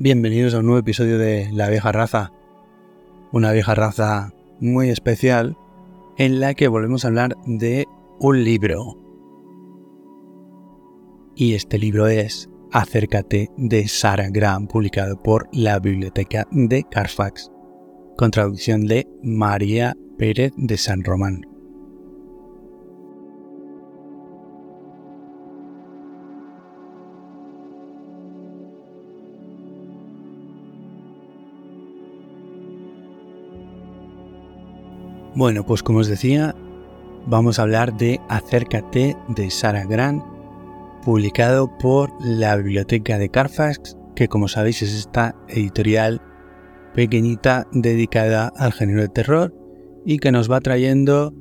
Bienvenidos a un nuevo episodio de La vieja raza. Una vieja raza muy especial en la que volvemos a hablar de un libro. Y este libro es Acércate de Sarah Graham, publicado por la Biblioteca de Carfax, con traducción de María Pérez de San Román. Bueno, pues como os decía, vamos a hablar de Acércate de Sarah Grant, publicado por la Biblioteca de Carfax, que como sabéis es esta editorial pequeñita dedicada al género de terror y que nos va trayendo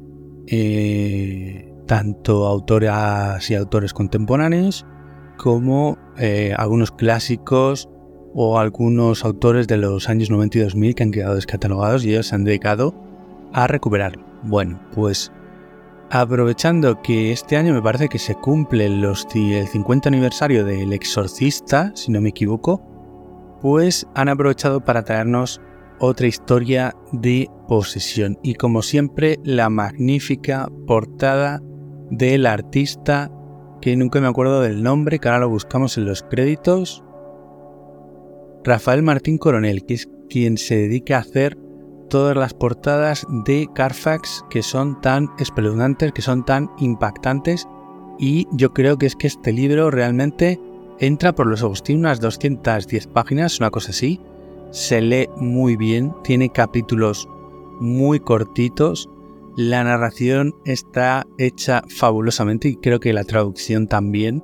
eh, tanto autoras y autores contemporáneos como eh, algunos clásicos o algunos autores de los años 90 y 2000 que han quedado descatalogados y ellos se han dedicado a recuperarlo. Bueno, pues aprovechando que este año me parece que se cumple los, el 50 aniversario del Exorcista, si no me equivoco, pues han aprovechado para traernos otra historia de posesión y como siempre la magnífica portada del artista que nunca me acuerdo del nombre, que ahora lo buscamos en los créditos, Rafael Martín Coronel, que es quien se dedica a hacer todas las portadas de Carfax que son tan espeluznantes, que son tan impactantes y yo creo que es que este libro realmente entra por los ojos. Tiene unas 210 páginas, una cosa así. Se lee muy bien, tiene capítulos muy cortitos. La narración está hecha fabulosamente y creo que la traducción también.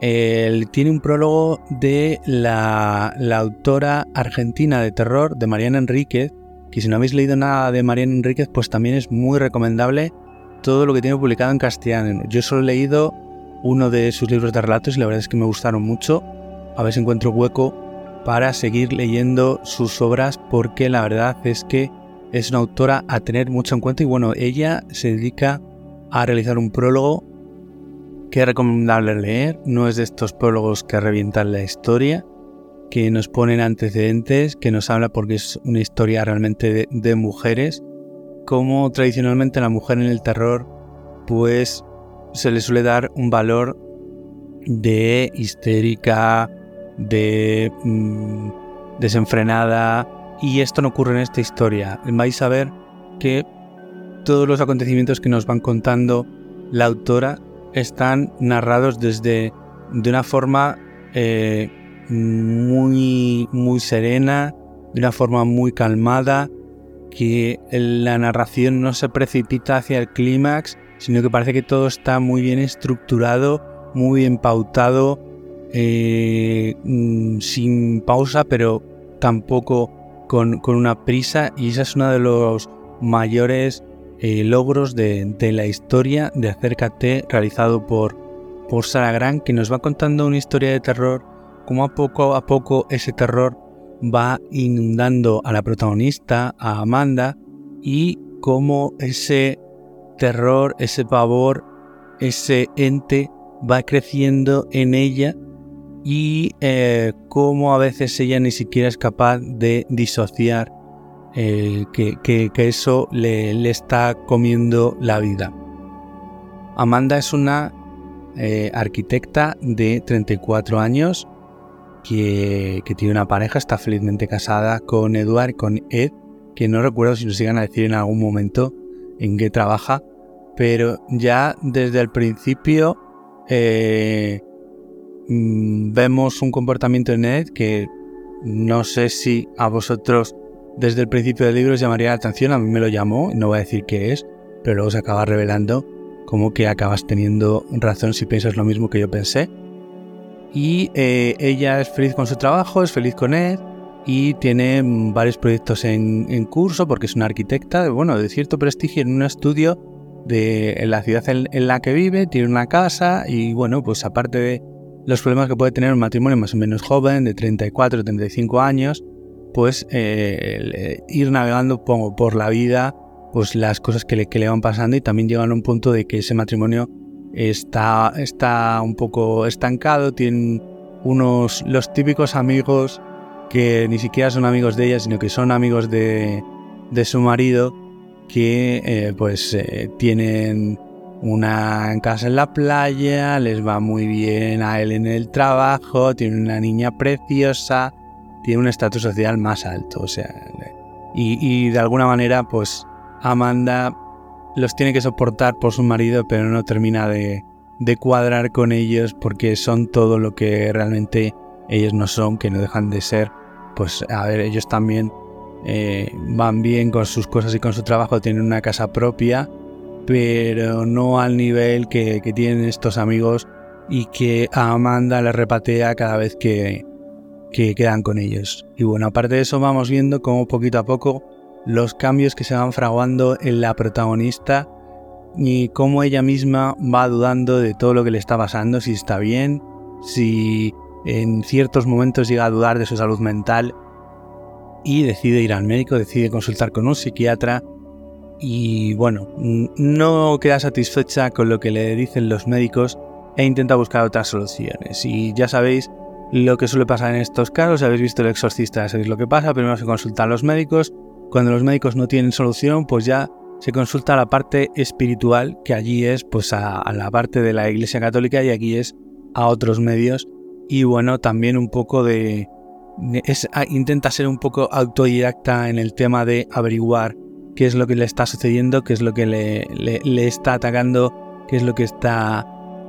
tiene un prólogo de la, la autora argentina de terror, de Mariana Enríquez, que si no habéis leído nada de Mariana Enríquez, pues también es muy recomendable todo lo que tiene publicado en castellano. Yo solo he leído uno de sus libros de relatos y la verdad es que me gustaron mucho. A ver si encuentro hueco para seguir leyendo sus obras porque la verdad es que es una autora a tener mucho en cuenta y bueno, ella se dedica a realizar un prólogo que es recomendable leer, no es de estos prólogos que revientan la historia, que nos ponen antecedentes, que nos habla porque es una historia realmente de, mujeres, como tradicionalmente la mujer en el terror, pues se le suele dar un valor de histérica, de mm, desenfrenada, y esto no ocurre en esta historia. Vais a ver que todos los acontecimientos que nos van contando la autora están narrados desde de una forma eh, muy, muy serena, de una forma muy calmada, que la narración no se precipita hacia el clímax, sino que parece que todo está muy bien estructurado, muy bien pautado, eh, mm, sin pausa, pero tampoco con, una prisa, y ese es uno de los mayores eh, logros de, la historia de Acércate, realizado por, por Sarah que nos va contando una historia de terror cómo a poco a poco ese terror va inundando a la protagonista, a Amanda, y cómo ese terror, ese pavor, ese ente va creciendo en ella y eh, cómo a veces ella ni siquiera es capaz de disociar eh, que, eso le, está comiendo la vida. Amanda es una eh, arquitecta de 34 años que, tiene una pareja, está felizmente casada con Edward, con Ed, que no recuerdo si nos sigan a decir en algún momento en qué trabaja, pero ya desde el principio eh, mm, vemos un comportamiento en Ed que no sé si a vosotros desde el principio del libro os llamaría la atención, a mí me lo llamó, no voy a decir qué es, pero luego se acaba revelando como que acabas teniendo razón si piensas lo mismo que yo pensé y eh, ella es feliz con su trabajo, es feliz con él y tiene varios proyectos en, curso porque es una arquitecta de, bueno, de cierto prestigio en un estudio de en la ciudad en, la que vive, tiene una casa y bueno, pues aparte de los problemas que puede tener un matrimonio más o menos joven, de 34 o 35 años, pues eh, ir navegando pongo, por la vida, pues las cosas que le, que le van pasando y también llegan a un punto de que ese matrimonio está, está un poco estancado, tienen unos, los típicos amigos que ni siquiera son amigos de ella, sino que son amigos de, de su marido, que eh, pues eh, tienen una casa en la playa, les va muy bien a él en el trabajo, tiene una niña preciosa, tiene un estatus social más alto, o sea, y, de alguna manera pues Amanda los tiene que soportar por su marido, pero no termina de, de cuadrar con ellos porque son todo lo que realmente ellos no son, que no dejan de ser. Pues a ver, ellos también eh, van bien con sus cosas y con su trabajo, tienen una casa propia, pero no al nivel que, tienen estos amigos y que Amanda le repatea cada vez que, que quedan con ellos. Y bueno, aparte de eso vamos viendo cómo poquito a poco los cambios que se van fraguando en la protagonista y cómo ella misma va dudando de todo lo que le está pasando, si está bien, si en ciertos momentos llega a dudar de su salud mental y decide ir al médico, decide consultar con un psiquiatra y bueno, no queda satisfecha con lo que le dicen los médicos e intenta buscar otras soluciones. Y ya sabéis lo que suele pasar en estos casos, si habéis visto el exorcista, sabéis lo que pasa, primero se consultan los médicos, cuando los médicos no tienen solución, pues ya se consulta la parte espiritual, que allí es pues a, la parte de la Iglesia Católica y aquí es a otros medios. Y bueno, también un poco de... intenta ser un poco autodidacta en el tema de averiguar qué es lo que le está sucediendo, qué es lo que le, está atacando, qué es lo que está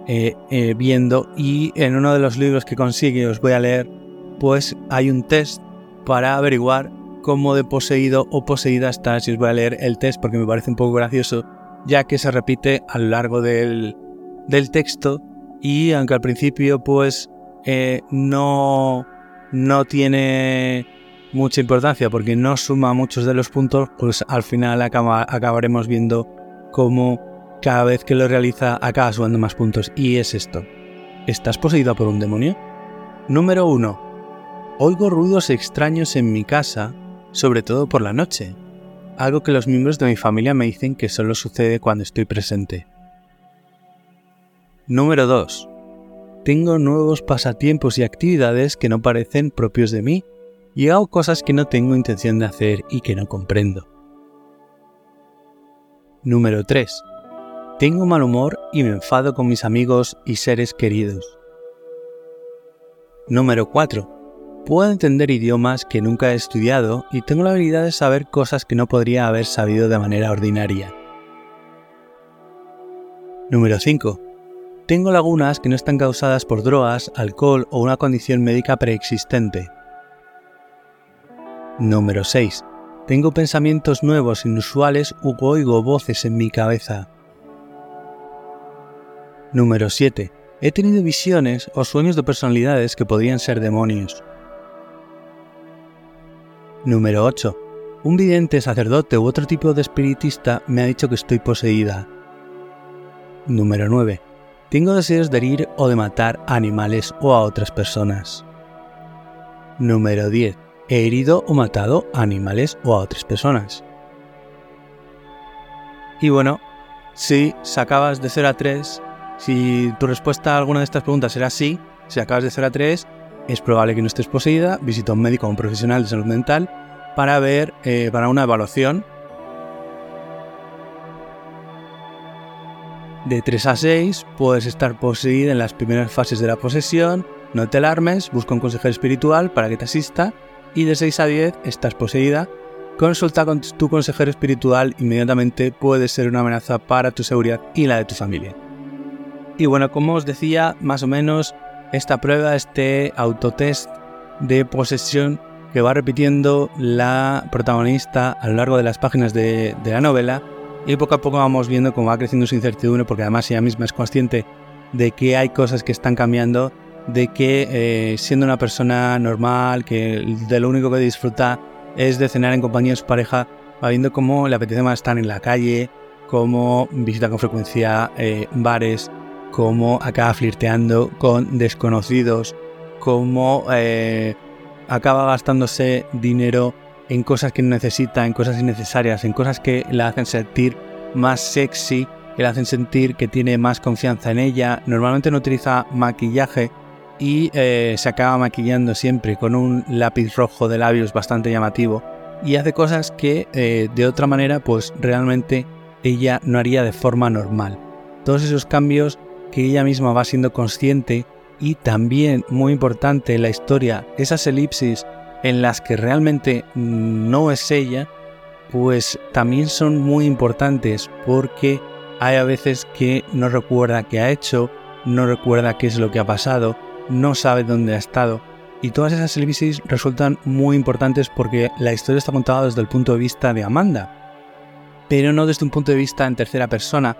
eh, eh, viendo. Y en uno de los libros que consigue, os voy a leer, pues hay un test para averiguar cómo de poseído o poseída está. Si os voy a leer el test porque me parece un poco gracioso, ya que se repite a lo largo del, del texto y aunque al principio pues eh, no, no tiene mucha importancia porque no suma muchos de los puntos, pues al final acabaremos viendo cómo cada vez que lo realiza acaba sumando más puntos. Y es esto. ¿Estás poseído por un demonio? Número 1. Oigo ruidos extraños en mi casa, sobre todo por la noche. Algo que los miembros de mi familia me dicen que solo sucede cuando estoy presente. Número 2. Tengo nuevos pasatiempos y actividades que no parecen propios de mí y hago cosas que no tengo intención de hacer y que no comprendo. Número 3. Tengo mal humor y me enfado con mis amigos y seres queridos. Número 4. Puedo entender idiomas que nunca he estudiado y tengo la habilidad de saber cosas que no podría haber sabido de manera ordinaria. Número 5. Tengo lagunas que no están causadas por drogas, alcohol o una condición médica preexistente. Número 6. Tengo pensamientos nuevos, inusuales u oigo voces en mi cabeza. Número 7. He tenido visiones o sueños de personalidades que podrían ser demonios. Número 8. Un vidente, sacerdote u otro tipo de espiritista me ha dicho que estoy poseída. Número 9. Tengo deseos de herir o de matar a animales o a otras personas. Número 10 he herido o matado a animales o a otras personas. Y bueno, si sacabas de 0 a 3, si tu respuesta a alguna de estas preguntas era sí, si acabas de 0 a 3, es probable que no estés poseída, visita a un médico o un profesional de salud mental para ver, eh, para una evaluación. De 3 a 6 puedes estar poseída en las primeras fases de la posesión, no te alarmes, busca un consejero espiritual para que te asista. Y de 6 a 10 estás poseída, consulta con tu consejero espiritual, inmediatamente puede ser una amenaza para tu seguridad y la de tu familia. Y bueno, como os decía, más o menos esta prueba, este autotest de posesión que va repitiendo la protagonista a lo largo de las páginas de, la novela. Y poco a poco vamos viendo cómo va creciendo su incertidumbre porque además ella misma es consciente de que hay cosas que están cambiando de que eh, siendo una persona normal, que de lo único que disfruta es de cenar en compañía de su pareja, va viendo cómo le apetece más estar en la calle, cómo visita con frecuencia eh, bares, cómo acaba flirteando con desconocidos, cómo eh, acaba gastándose dinero en cosas que no necesita, en cosas innecesarias, en cosas que la hacen sentir más sexy, que la hacen sentir que tiene más confianza en ella. Normalmente no utiliza maquillaje y eh, se acaba maquillando siempre con un lápiz rojo de labios bastante llamativo y hace cosas que eh, de otra manera pues realmente ella no haría de forma normal. Todos esos cambios que ella misma va siendo consciente y también muy importante en la historia, esas elipsis en las que realmente no es ella, pues también son muy importantes porque hay a veces que no recuerda qué ha hecho, no recuerda qué es lo que ha pasado, no sabe dónde ha estado. Y todas esas elipsis resultan muy importantes porque la historia está contada desde el punto de vista de Amanda, pero no desde un punto de vista en tercera persona,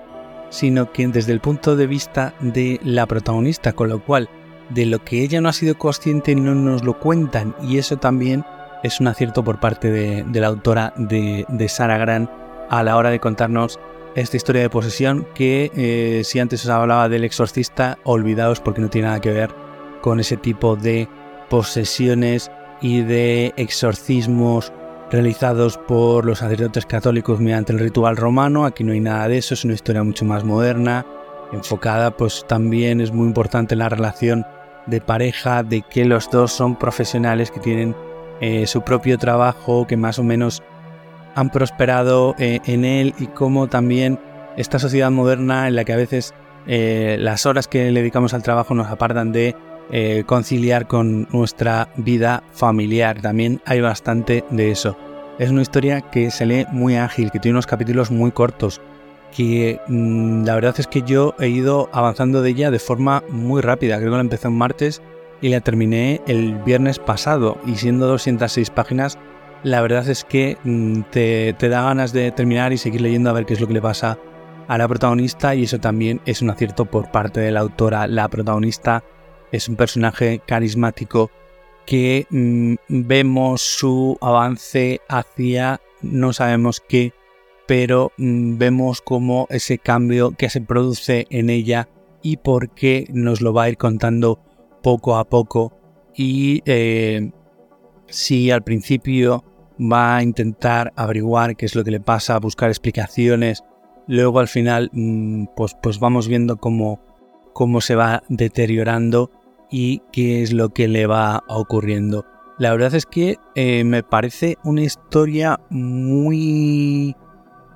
sino que desde el punto de vista de la protagonista, con lo cual de lo que ella no ha sido consciente no nos lo cuentan. Y eso también es un acierto por parte de, la autora de, de Sara Gran a la hora de contarnos esta historia de posesión que eh, si antes os hablaba del exorcista, olvidaos porque no tiene nada que ver con ese tipo de posesiones y de exorcismos realizados por los sacerdotes católicos mediante el ritual romano. Aquí no hay nada de eso, es una historia mucho más moderna, enfocada pues también es muy importante la relación de pareja, de que los dos son profesionales que tienen eh, su propio trabajo, que más o menos han prosperado eh, en él y cómo también esta sociedad moderna en la que a veces eh, las horas que le dedicamos al trabajo nos apartan de eh, conciliar con nuestra vida familiar. También hay bastante de eso. Es una historia que se lee muy ágil, que tiene unos capítulos muy cortos, que mm, la verdad es que yo he ido avanzando de ella de forma muy rápida. Creo que la empecé un martes y la terminé el viernes pasado y siendo 206 páginas la verdad es que mm, te, da ganas de terminar y seguir leyendo a ver qué es lo que le pasa a la protagonista y eso también es un acierto por parte de la autora. La protagonista es un personaje carismático que mm, vemos su avance hacia no sabemos qué, pero mm, vemos como ese cambio que se produce en ella y por qué nos lo va a ir contando poco a poco. Y eh, si al principio va a intentar averiguar qué es lo que le pasa, buscar explicaciones. Luego al final mm, pues, pues vamos viendo cómo, cómo se va deteriorando y qué es lo que le va ocurriendo. La verdad es que eh, me parece una historia muy,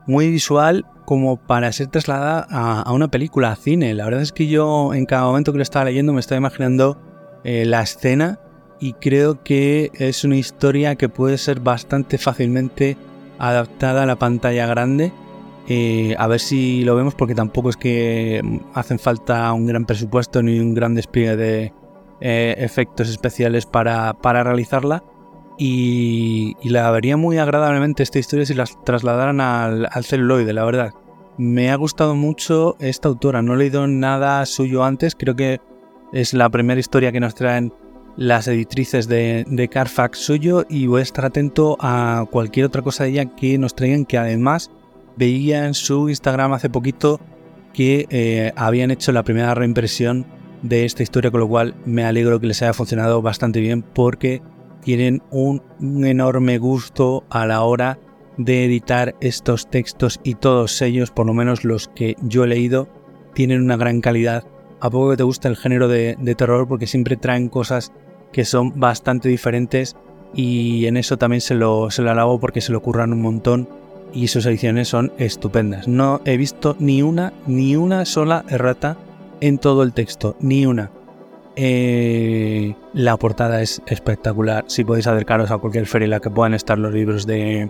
muy visual como para ser trasladada a, una película, a cine. La verdad es que yo en cada momento que lo estaba leyendo me estaba imaginando eh, la escena y creo que es una historia que puede ser bastante fácilmente adaptada a la pantalla grande. Eh, a ver si lo vemos porque tampoco es que hacen falta un gran presupuesto ni un gran despliegue de eh, efectos especiales para, realizarla. Y, la vería muy agradablemente esta historia si las trasladaran al, al celuloide, la verdad. Me ha gustado mucho esta autora, no he leído nada suyo antes, creo que es la primera historia que nos traen las editrices de, Carfax suyo y voy a estar atento a cualquier otra cosa de ella que nos traigan que además veía en su Instagram hace poquito que eh, habían hecho la primera reimpresión de esta historia con lo cual me alegro que les haya funcionado bastante bien porque tienen un, enorme gusto a la hora de editar estos textos y todos ellos, por lo menos los que yo he leído, tienen una gran calidad. A poco que te gusta el género de, de terror porque siempre traen cosas que son bastante diferentes y en eso también se lo, se lo alabo porque se lo curran un montón y sus ediciones son estupendas. No he visto ni una, ni una sola errata en todo el texto, ni una. Eh, la portada es espectacular. Si podéis acercaros a cualquier feria en la que puedan estar los libros de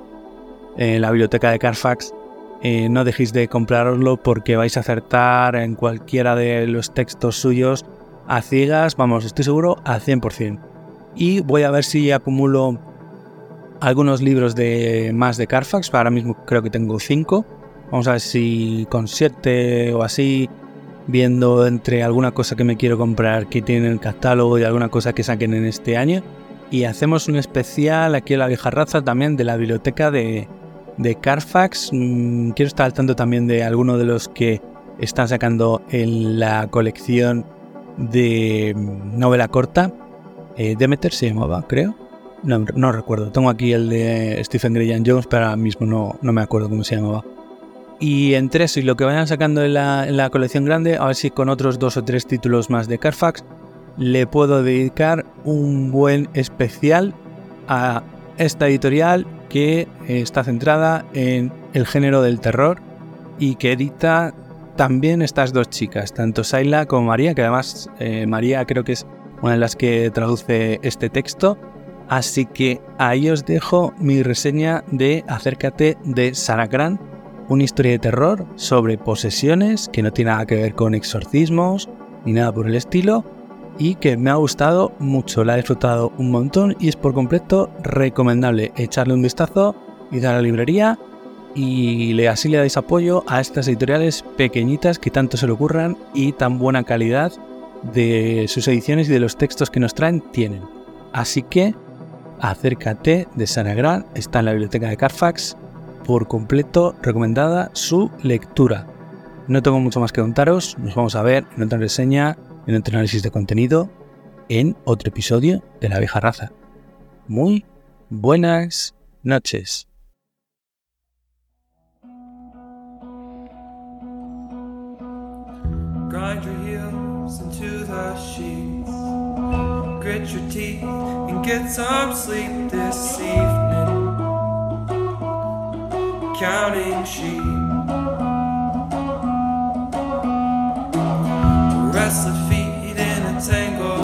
eh, la biblioteca de Carfax, eh, no dejéis de compraroslo porque vais a acertar en cualquiera de los textos suyos a ciegas, vamos, estoy seguro al 100%. Y voy a ver si acumulo algunos libros de más de Carfax, ahora mismo creo que tengo 5. Vamos a ver si con 7 o así, viendo entre alguna cosa que me quiero comprar que tiene el catálogo y alguna cosa que saquen en este año. Y hacemos un especial aquí en la vieja raza también de la biblioteca de, de Carfax. Mm, quiero estar al tanto también de alguno de los que están sacando en la colección de novela corta. Eh, Demeter se llamaba, creo. No, recuerdo. Tengo aquí el de Stephen Graham Jones, pero ahora mismo no, no me acuerdo cómo se llamaba. Y entre eso y lo que vayan sacando en la, colección grande, a ver si con otros dos o tres títulos más de Carfax, le puedo dedicar un buen especial a esta editorial que está centrada en el género del terror y que edita también estas dos chicas, tanto Saila como María, que además eh, María creo que es una de las que traduce este texto. Así que ahí os dejo mi reseña de Acércate de Sarah Grant, una historia de terror sobre posesiones que no tiene nada que ver con exorcismos ni nada por el estilo y que me ha gustado mucho, la he disfrutado un montón y es por completo recomendable echarle un vistazo, ir a la librería y así le dais apoyo a estas editoriales pequeñitas que tanto se le ocurran y tan buena calidad de sus ediciones y de los textos que nos traen tienen. Así que acércate de Sanagrán, está en la biblioteca de Carfax, por completo recomendada su lectura. No tengo mucho más que contaros, nos vamos a ver en otra reseña, en otro análisis de contenido, en otro episodio de La Vieja Raza. Muy buenas noches. grind your heels into the sheets, grit your teeth, and get some sleep this evening. counting sheep. Restless feet in a tangle.